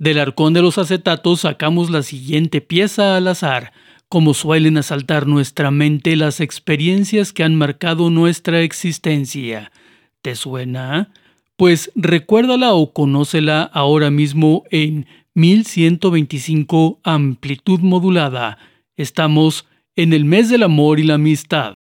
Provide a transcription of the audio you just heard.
Del arcón de los acetatos sacamos la siguiente pieza al azar, como suelen asaltar nuestra mente las experiencias que han marcado nuestra existencia. ¿Te suena? Pues recuérdala o conócela ahora mismo en 1125 amplitud modulada. Estamos en el mes del amor y la amistad.